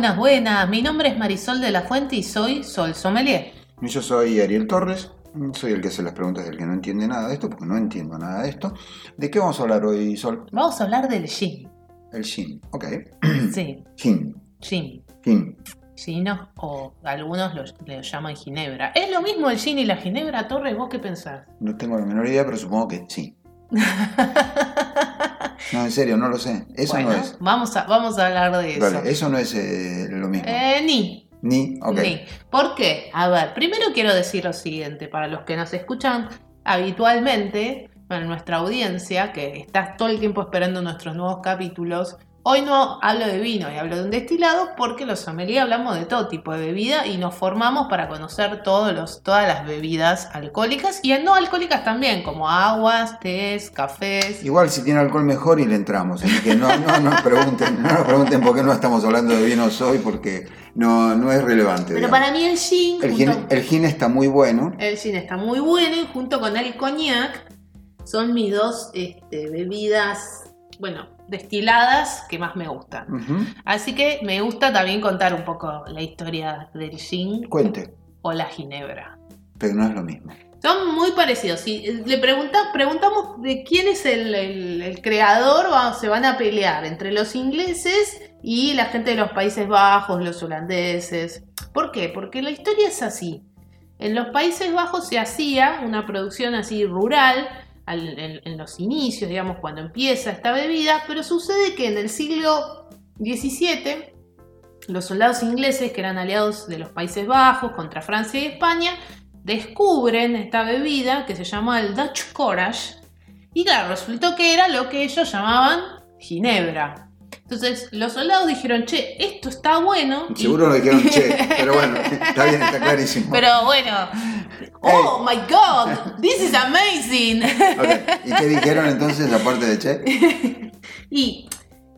Buenas, buenas. Mi nombre es Marisol de la Fuente y soy Sol Sommelier. Y Yo soy Ariel Torres, soy el que hace las preguntas del que no entiende nada de esto, porque no entiendo nada de esto. ¿De qué vamos a hablar hoy, Sol? Vamos a hablar del gin. El gin, ok. Sí, Gin, gin. gin. Gino, o algunos lo, lo llaman ginebra. ¿Es lo mismo el gin y la ginebra, Torres? ¿Vos qué pensás? No tengo la menor idea, pero supongo que sí. No, en serio, no lo sé. Eso bueno, no es. Vamos a, vamos a hablar de eso. Vale, eso no es eh, lo mismo. Eh, ni. Ni, ok. Ni. ¿Por qué? A ver, primero quiero decir lo siguiente, para los que nos escuchan habitualmente, en nuestra audiencia, que está todo el tiempo esperando nuestros nuevos capítulos, hoy no hablo de vino y hablo de un destilado porque los sommeliers hablamos de todo tipo de bebida y nos formamos para conocer todos los, todas las bebidas alcohólicas y no alcohólicas también, como aguas, tés, cafés. Igual si tiene alcohol mejor y le entramos. Así que no, no nos pregunten, no nos pregunten por qué no estamos hablando de vinos hoy, porque no, no es relevante. Pero digamos. para mí el gin, el, junto- gin, el gin está muy bueno. El gin está muy bueno y junto con el coñac son mis dos este, bebidas, bueno, destiladas que más me gustan. Así que me gusta también contar un poco la historia del gin Cuente, o la ginebra. pero no es lo mismo. Son muy parecidos. Si le pregunta- preguntamos de quién es el, el- el creador, va- se van a pelear entre los ingleses y la gente de los Países Bajos, los holandeses. ¿Por qué? Porque la historia es así. En los Países Bajos se hacía una producción así rural al- en, en los inicios, digamos, cuando empieza esta bebida, pero sucede que en el siglo XVII los soldados ingleses, que eran aliados de los Países Bajos contra Francia y España, descubren esta bebida que se llama el Dutch Courage. Y claro, resultó que era lo que ellos llamaban ginebra. Entonces los soldados dijeron, che, esto está bueno. y- Seguro lo dijeron che, pero bueno, está bien, está clarísimo. Pero bueno, oh my god, this is amazing. ¿Y qué dijeron entonces aparte de che? Y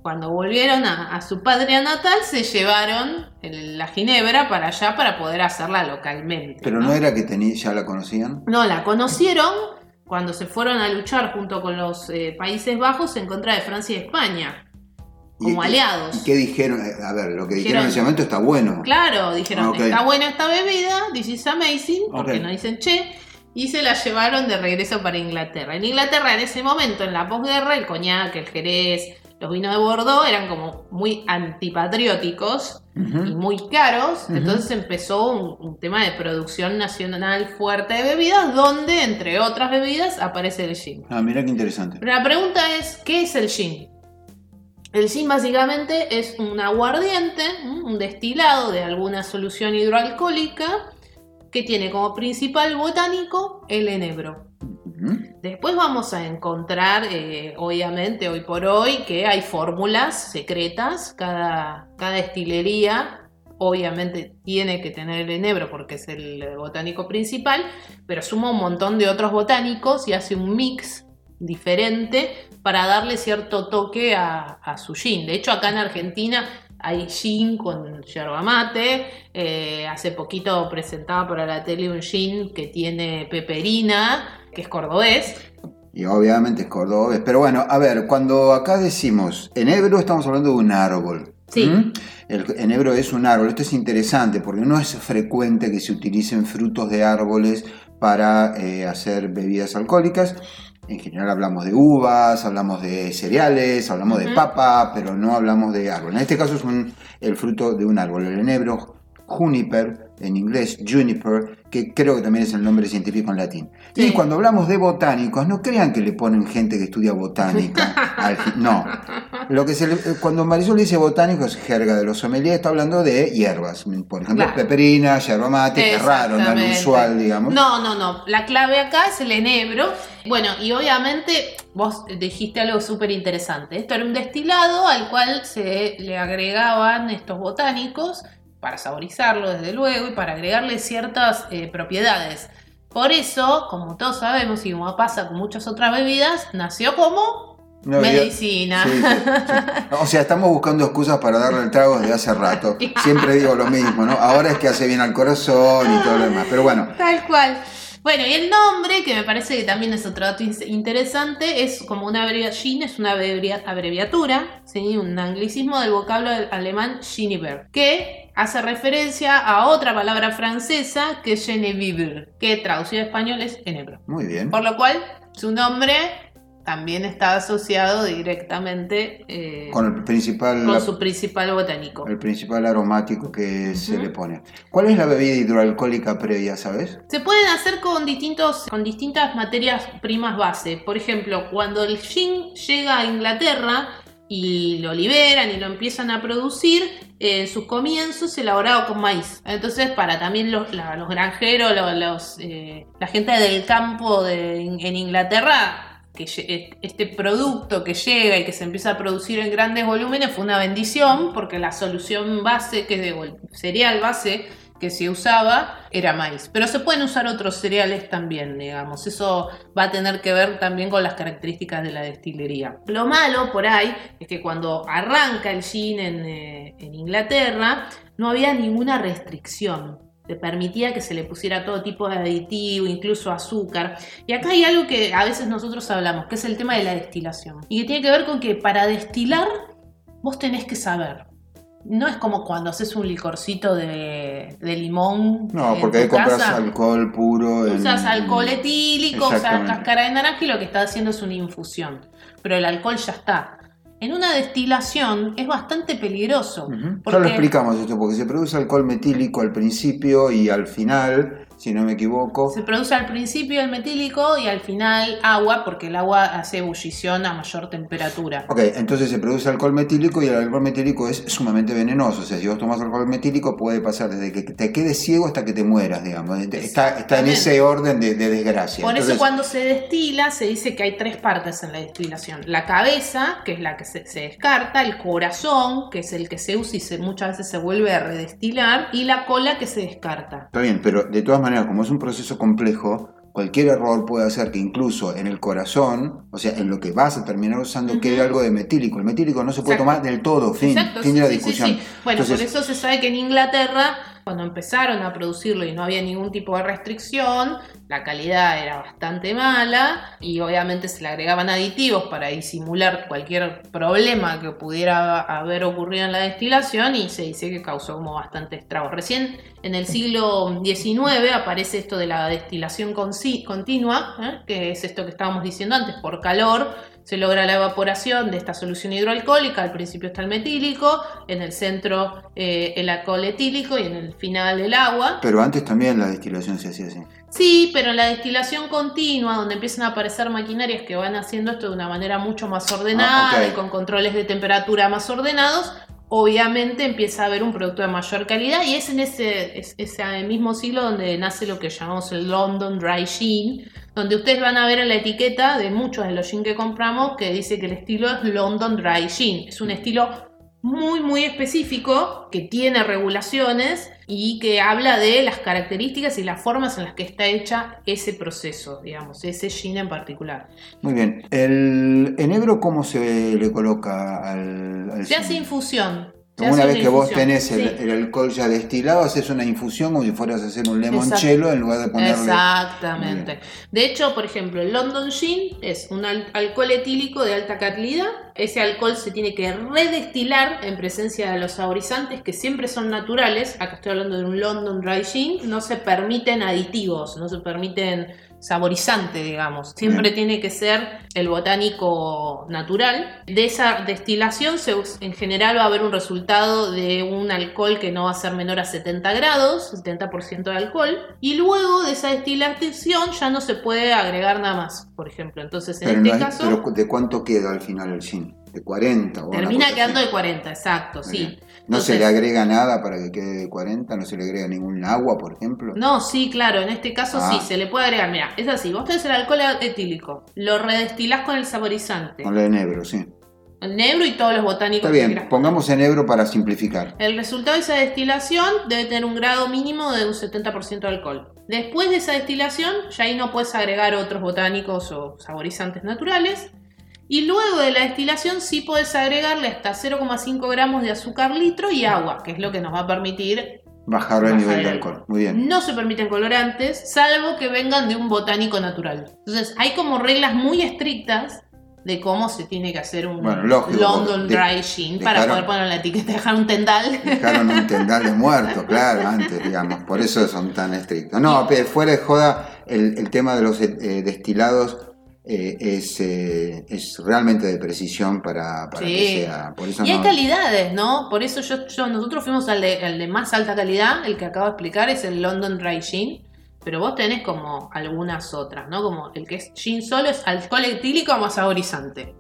cuando volvieron a, a su patria natal, se llevaron el- la ginebra para allá para poder hacerla localmente. Pero no era que tení- ya la conocían. No, la conocieron cuando se fueron a luchar junto con los eh, Países Bajos en contra de Francia y España, como ¿Y- y- aliados. ¿Y qué dijeron? Eh, A ver, lo que dijeron, Dijeron- en ese momento está bueno. Claro, dijeron, Ok. está buena esta bebida, this is amazing, porque no dicen che, y se la llevaron de regreso para Inglaterra. En Inglaterra, en ese momento, en la posguerra, el coñac, el jerez, los vinos de Bordeaux eran como muy antipatrióticos y muy caros, entonces empezó un, un tema de producción nacional fuerte de bebidas, donde, entre otras bebidas, aparece el gin. Ah, mira qué interesante. Pero la pregunta es, ¿qué es el gin? El gin básicamente es un aguardiente, un destilado de alguna solución hidroalcohólica que tiene como principal botánico el enebro. Después vamos a encontrar, eh, obviamente, hoy por hoy, que hay fórmulas secretas. Cada, cada destilería, obviamente, tiene que tener el enebro porque es el botánico principal, pero suma un montón de otros botánicos y hace un mix diferente para darle cierto toque a, a su gin. De hecho, acá en Argentina hay gin con yerba mate. eh, hace poquito presentaba para la tele un gin que tiene peperina, que es cordobés. Y obviamente es cordobés. Pero bueno, a ver, cuando acá decimos enebro, estamos hablando de un árbol. Sí. ¿Mm? El enebro es un árbol. Esto es interesante porque no es frecuente que se utilicen frutos de árboles para eh, hacer bebidas alcohólicas. En general hablamos de uvas, hablamos de cereales, hablamos de papa, pero no hablamos de árbol. En este caso es un- el fruto de un árbol. El enebro, juniper, en inglés juniper, que creo que también es el nombre científico en latín. Sí. Y cuando hablamos de botánicos, no crean que le ponen gente que estudia botánica. al no. Lo que se le- cuando Marisol dice botánico es jerga de los sommeliers, está hablando de hierbas. Por ejemplo, Claro. peperina, yerba mate, que es raro, no es usual, digamos. No, no, no. La clave acá es el enebro. Bueno, y obviamente vos dijiste algo súper interesante. Esto era un destilado al cual se le agregaban estos botánicos para saborizarlo desde luego y para agregarle ciertas eh, propiedades. Por eso, como todos sabemos y como pasa con muchas otras bebidas, nació como medicina. Sí, sí, sí. O sea, estamos buscando excusas para darle el trago desde hace rato. Siempre digo lo mismo, ¿no? Ahora es que hace bien al corazón y todo lo demás. Pero bueno, Tal cual. Bueno, y el nombre, que me parece que también es otro dato in- interesante, es como una abreviación, es una abrevia- abreviatura, ¿sí? un anglicismo del vocablo del alemán Genever, que hace referencia a otra palabra francesa que es Genevieve, que traducido a español es enebro. muy bien. Por lo cual, su nombre también está asociado directamente eh, Con el principal, con su principal botánico. el principal aromático que se le pone. ¿Cuál es la bebida hidroalcohólica previa, sabes? Se pueden hacer con, distintos, con distintas materias primas base. Por ejemplo, cuando el gin llega a Inglaterra y lo liberan y lo empiezan a producir, eh, en sus comienzos se elaboraba con maíz. Entonces, para también los, la- los granjeros, lo- los, eh, la gente del campo de- en Inglaterra, que lle- este producto que llega y que se empieza a producir en grandes volúmenes fue una bendición porque la solución base, que es el cereal base que se usaba era maíz. Pero se pueden usar otros cereales también, digamos. Eso va a tener que ver también con las características de la destilería. Lo malo por ahí es que cuando arranca el gin en, eh, en Inglaterra no había ninguna restricción. Se permitía que se le pusiera todo tipo de aditivo, incluso azúcar. Y acá hay algo que a veces nosotros hablamos, que es el tema de la destilación. Y que tiene que ver con que para destilar vos tenés que saber. No es como cuando haces un licorcito de, de limón. No, porque ahí compras casa. alcohol puro. en- Usas alcohol etílico, usas cáscara de naranja y lo que está haciendo es una infusión. Pero el alcohol ya está. En una destilación es bastante peligroso. Ya lo explicamos esto, porque se produce alcohol metílico al principio y al final, si no me equivoco. Se produce al principio el metílico y al final agua, porque el agua hace ebullición a mayor temperatura. Ok, entonces se produce alcohol metílico y el alcohol metílico es sumamente venenoso. O sea, si vos tomas alcohol metílico puede pasar desde que te quedes ciego hasta que te mueras, digamos. Está, está en ese orden de, de desgracia. Por eso cuando se destila se dice que hay tres partes en la destilación. La cabeza, que es la que se, se descarta, el corazón, que es el que se usa y se- muchas veces se vuelve a redestilar, y la cola que se descarta. Está bien, pero de todas maneras, como es un proceso complejo, cualquier error puede hacer que incluso en el corazón, o sea, en lo que vas a terminar usando, quede algo de metílico. El metílico no se puede Exacto. tomar del todo, fin, Exacto, fin sí, de la sí, sí, discusión. sí. Bueno, Entonces, por eso se sabe que en Inglaterra, cuando empezaron a producirlo y no había ningún tipo de restricción, la calidad era bastante mala y obviamente se le agregaban aditivos para disimular cualquier problema que pudiera haber ocurrido en la destilación y se dice que causó como bastante estragos. Recién en el siglo XIX aparece esto de la destilación continua, ¿eh? que es esto que estábamos diciendo antes, por calor se logra la evaporación de esta solución hidroalcohólica. Al principio está el metílico, en el centro eh, el alcohol etílico y en el final el agua. Pero antes también la destilación se hacía así. Sí, pero en la destilación continua, donde empiezan a aparecer maquinarias que van haciendo esto de una manera mucho más ordenada Ah, ok. y con controles de temperatura más ordenados, obviamente empieza a haber un producto de mayor calidad y es en ese, es- ese mismo siglo donde nace lo que llamamos el London Dry Gin, donde ustedes van a ver en la etiqueta de muchos de los gin que compramos que dice que el estilo es London Dry Gin. Es un estilo muy muy específico que tiene regulaciones y que habla de las características y las formas en las que está hecha ese proceso, digamos, ese gin en particular. Muy bien. ¿El enebro cómo se le coloca al, al Se gin? hace infusión. Una vez que vos tenés el, sí. el alcohol ya destilado, haces una infusión como si fueras a hacer un limoncello en lugar de ponerle... Exactamente. De hecho, por ejemplo, el London Gin es un al- alcohol etílico de alta calidad. Ese alcohol se tiene que redestilar en presencia de los saborizantes que siempre son naturales. Acá estoy hablando de un London Dry Gin. No se permiten aditivos, no se permiten saborizantes, digamos. Siempre Bien. tiene que ser el botánico natural. De esa destilación, se en general va a haber un resultado de un alcohol que no va a ser menor a 70 grados, 70% de alcohol. Y luego de esa destilación ya no se puede agregar nada más, por ejemplo. Entonces, en Pero, este no hay- caso, pero ¿de cuánto queda al final el gin? ¿De 40? o termina quedando así? de 40, exacto, sí. bien. ¿No se le agrega nada para que quede de 40? ¿No se le agrega ningún agua, por ejemplo? No, sí, claro, en este caso Ah. sí, se le puede agregar. Mira, es así, vos tenés el alcohol etílico, lo redestilás con el saborizante. Con el enebro, sí. enebro y todos los botánicos Está que bien, quieras. pongamos enebro para simplificar. El resultado de esa destilación debe tener un grado mínimo de un 70% de alcohol. Después de esa destilación, ya ahí no puedes agregar otros botánicos o saborizantes naturales. Y luego de la destilación sí puedes agregarle hasta 0,5 gramos de azúcar litro y agua, que es lo que nos va a permitir. Bajar el nivel el de alcohol. Muy bien. No se permiten colorantes, salvo que vengan de un botánico natural. Entonces hay como reglas muy estrictas de cómo se tiene que hacer un Bueno, lógico, London de- Dry Gin para poder poner la etiqueta, dejar un tendal. Dejaron un tendal de muerto, claro, antes, digamos. Por eso son tan estrictos. No, pero fuera de joda, el, el tema de los eh, destilados eh, es, eh, es realmente de precisión para, para Sí. que sea. Por eso Y hay no- calidades, ¿no? Por eso yo, yo- nosotros fuimos al de, al de más alta calidad, el que acabo de explicar es el London Dry Gin, pero vos tenés como algunas otras, ¿no? Como el que es gin solo es alcohol etílico más saborizante.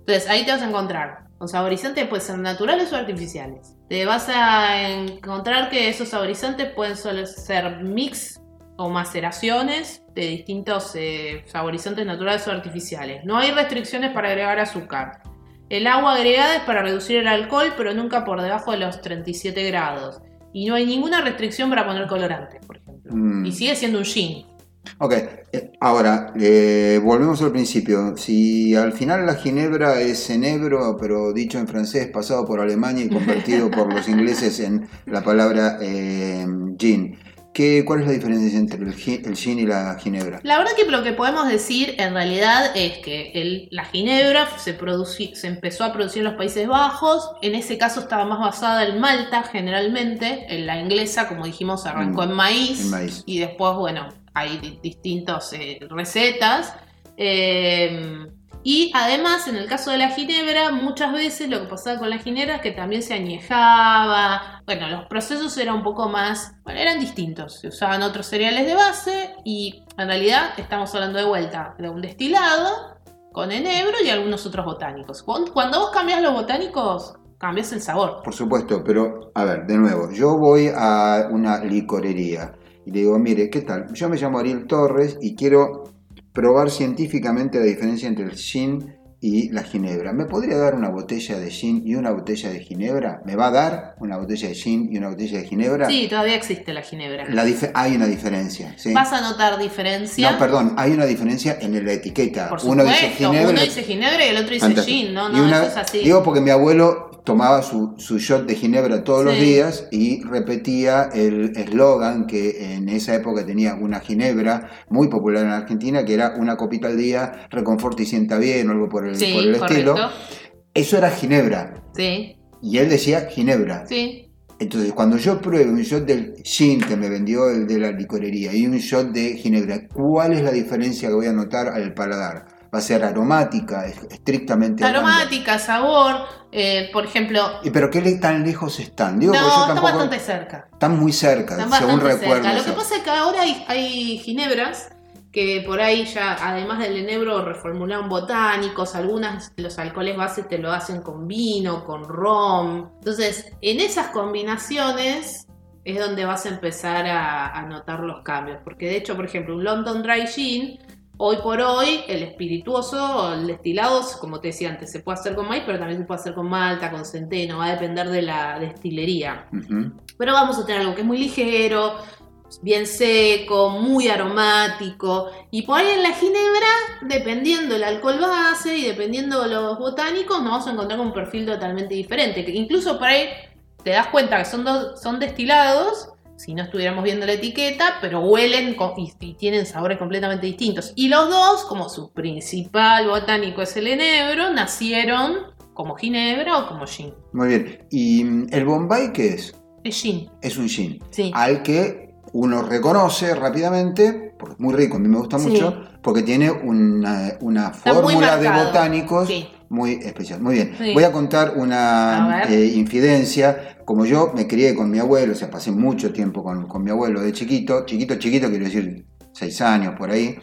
Entonces ahí te vas a encontrar con saborizantes pueden ser naturales o artificiales. Te vas a encontrar que esos saborizantes pueden solo ser mix o maceraciones de distintos eh, saborizantes naturales o artificiales. No hay restricciones para agregar azúcar. El agua agregada es para reducir el alcohol, pero nunca por debajo de los 37 grados. Y no hay ninguna restricción para poner colorantes, por ejemplo. Mm. Y sigue siendo un gin. Ok, eh, ahora, eh, volvemos al principio. Si al final la ginebra es enebro, pero dicho en francés, pasado por Alemania y convertido por los ingleses en la palabra eh, gin, ¿qué, ¿cuál es la diferencia entre el, el gin y la ginebra? La verdad que lo que podemos decir en realidad es que el- la ginebra se, se empezó a producir en los Países Bajos, en ese caso estaba más basada en Malta generalmente, en la inglesa como dijimos arrancó Mm, en maíz, en maíz. y después bueno hay di- distintas eh, recetas. eh, y además, en el caso de la ginebra, muchas veces lo que pasaba con la ginebra es que también se añejaba. Bueno, los procesos eran un poco más. Bueno, eran distintos. Se usaban otros cereales de base y en realidad estamos hablando de vuelta de un destilado con enebro y algunos otros botánicos. Cuando vos cambias los botánicos, cambias el sabor. Por supuesto, pero a ver, de nuevo, yo voy a una licorería y le digo, mire, ¿qué tal? Yo me llamo Ariel Torres y quiero probar científicamente la diferencia entre el gin y la ginebra. ¿Me podría dar una botella de gin y una botella de ginebra? ¿Me va a dar una botella de gin y una botella de ginebra? Sí, todavía existe la ginebra. La dif- hay una diferencia, ¿sí? Vas a notar diferencia. No, perdón, hay una diferencia en la etiqueta. Por uno supuesto, dice ginebra. uno dice ginebra y el otro dice Fantástico. gin, no, Y no, una- eso es así. Digo porque mi abuelo tomaba su, su shot de ginebra todos los días y repetía el eslogan que en esa época tenía una ginebra muy popular en Argentina, que era una copita al día, reconforta y sienta bien o algo por el, sí, por el estilo. Eso era ginebra. Sí, Y él decía ginebra. sí. Entonces, cuando yo pruebe un shot del gin que me vendió el de la licorería y un shot de ginebra, ¿cuál es la diferencia que voy a notar al paladar? ¿Va a ser aromática, es- estrictamente hablando? Aromática, sabor, eh, por ejemplo. ¿Y pero qué tan lejos están? Digo, no, está tampoco- bastante cerca. Están muy cerca, Están según recuerdo. cerca. Lo que pasa es que ahora hay, hay ginebras que por ahí ya, además del enebro, reformularon botánicos. Algunas, los alcoholes base te lo hacen con vino, con rom. Entonces, en esas combinaciones es donde vas a empezar a, a notar los cambios. Porque de hecho, por ejemplo, un London Dry Gin, hoy por hoy, el espirituoso, el destilado, como te decía antes, se puede hacer con maíz, pero también se puede hacer con malta, con centeno, va a depender de la destilería. Pero vamos a tener algo que es muy ligero, bien seco, muy aromático. Y por ahí en la ginebra, dependiendo el alcohol base y dependiendo los botánicos, nos vamos a encontrar con un perfil totalmente diferente. Que incluso por ahí te das cuenta que son, dos, son destilados, si no estuviéramos viendo la etiqueta, pero huelen y, y tienen sabores completamente distintos. Y los dos, como su principal botánico es el enebro, nacieron como ginebra o como gin. Muy bien. ¿Y mm, el Bombay qué es? Es gin, Es un gin. sí. Al que uno reconoce rápidamente, porque es muy rico, a mí me gusta Sí. mucho, porque tiene una, una fórmula de botánicos Sí. Muy especial. Muy bien. Sí. Voy a contar una A eh, infidencia. Como yo me crié con mi abuelo, o sea, pasé mucho tiempo con, con mi abuelo de chiquito, chiquito, chiquito, quiero decir, seis años por ahí.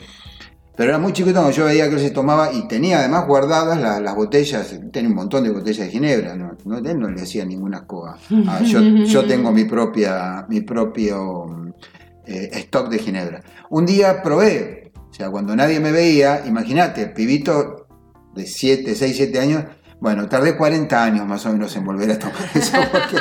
Pero era muy chiquito cuando yo veía que él se tomaba y tenía además guardadas la- las botellas, tenía un montón de botellas de ginebra, no, no, él no le hacía ninguna coa. Ah, yo, yo tengo mi, propia, mi propio eh, stock de ginebra. Un día probé, o sea, cuando nadie me veía, imagínate, pibito de 7, 6, 7 años, Bueno, tardé 40 años más o menos en volver a tomar eso, porque,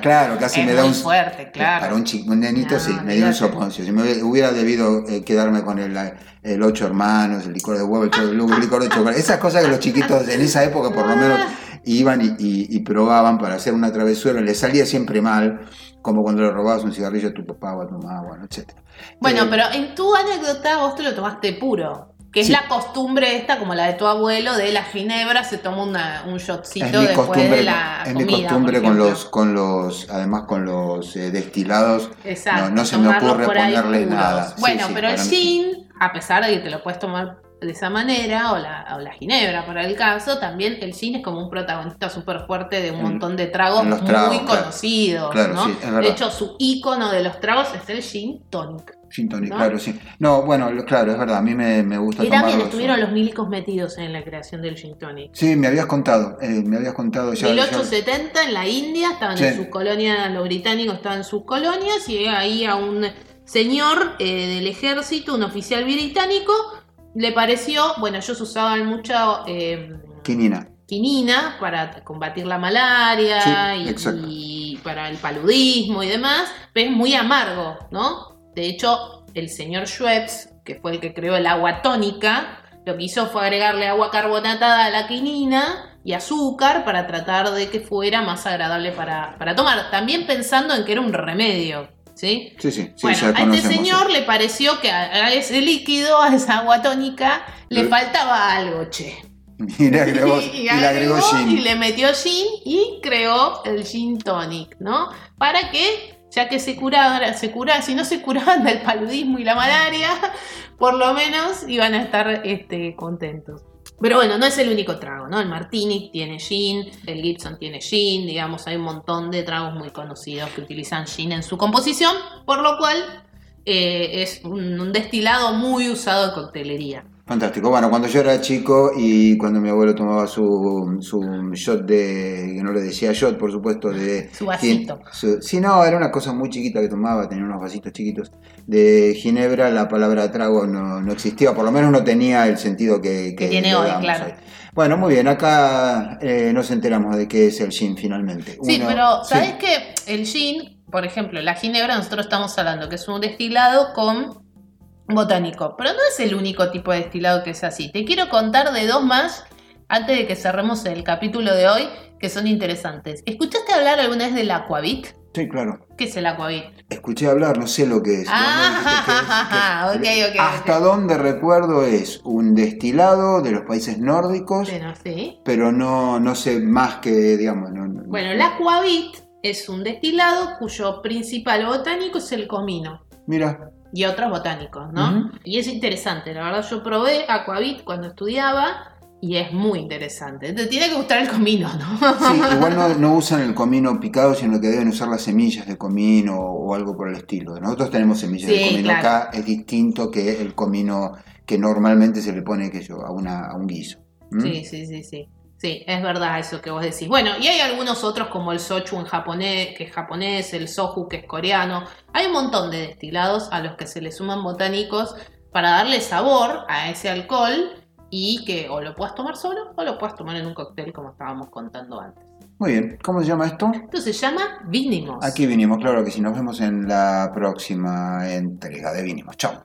claro, casi Es me da un... fuerte, claro. Para un, chico, un nenito No, sí, me dio un soponcio. Si me hubiera- debido eh, quedarme con el, el ocho hermanos, el licor de huevo, el, el licor de chocolate, esas cosas que los chiquitos en esa época por lo menos iban y, y- y probaban para hacer una travesura, les salía siempre mal, como cuando le robabas un cigarrillo a tu papá o a tu mamá, bueno, etc. Bueno, Eh, pero en tu anécdota vos te lo tomaste puro. Que es Sí. la costumbre esta, como la de tu abuelo, de la ginebra, se toma una, un shotcito después de la es comida. mi costumbre con los, con los, además con los eh, destilados, Exacto, no, no se me ocurre ponerle nada. Bueno, sí, pero el mí- gin, a pesar de que te lo puedes tomar de esa manera, o la, o la ginebra para el caso, también el gin es como un protagonista súper fuerte de un montón de tragos muy claro. conocidos, Claro, ¿no? sí, de hecho, su ícono de los tragos es el gin tonic. Gin tonic, ¿no? claro, sí. No, bueno, claro, es verdad, a mí me, me gusta Y también estuvieron los milicos metidos en la creación del gin tonic. Sí, me habías contado, eh, me habías contado ya. ya- 1870 en la India, estaban Sí. en sus colonias, los británicos estaban en sus colonias y ahí a un señor eh, del ejército, un oficial británico, le pareció, bueno, ellos usaban mucha eh, Quinina. quinina para combatir la malaria Sí, y, y para el paludismo y demás, pero es muy amargo, ¿no? De hecho, el señor Schweppes, que fue el que creó el agua tónica, lo que hizo fue agregarle agua carbonatada a la quinina y azúcar para tratar de que fuera más agradable para, para tomar. También pensando en que era un remedio, ¿sí? Sí, sí, sí, bueno, a este señor le pareció que a ese líquido, a esa agua tónica, le faltaba algo, che. Y le agregó, Y y le agregó gin. y le metió gin y creó el gin tonic, ¿no? Para que, ya que se curara, se si no se curaban del paludismo y la malaria, por lo menos iban a estar este, contentos. Pero bueno, no es el único trago, ¿no? El Martini tiene gin, el Gibson tiene gin, digamos, hay un montón de tragos muy conocidos que utilizan gin en su composición, por lo cual eh, es un destilado muy usado en coctelería. Fantástico. Bueno, cuando yo era chico y cuando mi abuelo tomaba su, su shot de, que no le decía shot, por supuesto, de... Su vasito. su- sí, no, era una cosa muy chiquita que tomaba, tenía unos vasitos chiquitos. De ginebra la palabra trago no, no existía, por lo menos no tenía el sentido que, Que tiene le hoy, claro. hoy. Bueno, muy bien, acá eh, nos enteramos de qué es el gin finalmente. Sí, Uno- pero sí. ¿sabes qué? El gin, por ejemplo, la ginebra, nosotros estamos hablando que es un destilado con botánico, pero no es el único tipo de destilado que es así. Te quiero contar de dos más antes de que cerremos el capítulo de hoy que son interesantes. ¿Escuchaste hablar alguna vez del aquavit? Sí, claro. ¿Qué es el aquavit? Escuché hablar, no sé lo que es. Ah, No, qué ok, ok, Hasta ok. donde recuerdo es un destilado de los países nórdicos, Bueno, sí. pero no, no sé más que, digamos, no, no- Bueno, el aquavit es un destilado cuyo principal botánico es el comino. Mira, y otros botánicos, ¿no? Y es interesante, la verdad yo probé Aquavit cuando estudiaba y es muy interesante. Te tiene que gustar el comino, ¿no? sí, igual no, no usan el comino picado, sino que deben usar las semillas de comino o algo por el estilo. Nosotros tenemos semillas Sí, de comino claro. acá, es distinto que el comino que normalmente se le pone, que yo, a, una, a un guiso. ¿Mm? Sí, sí, sí, sí. Sí, es verdad eso que vos decís. Bueno, y hay algunos otros como el sochu en japonés, que es japonés, el soju que es coreano. Hay un montón de destilados a los que se le suman botánicos para darle sabor a ese alcohol y que o lo puedas tomar solo o lo puedas tomar en un cóctel como estábamos contando antes. Muy bien, ¿cómo se llama esto? Esto se llama vinimos. Aquí vinimos, claro que sí. Nos vemos en la próxima entrega de Vinimos. Chao.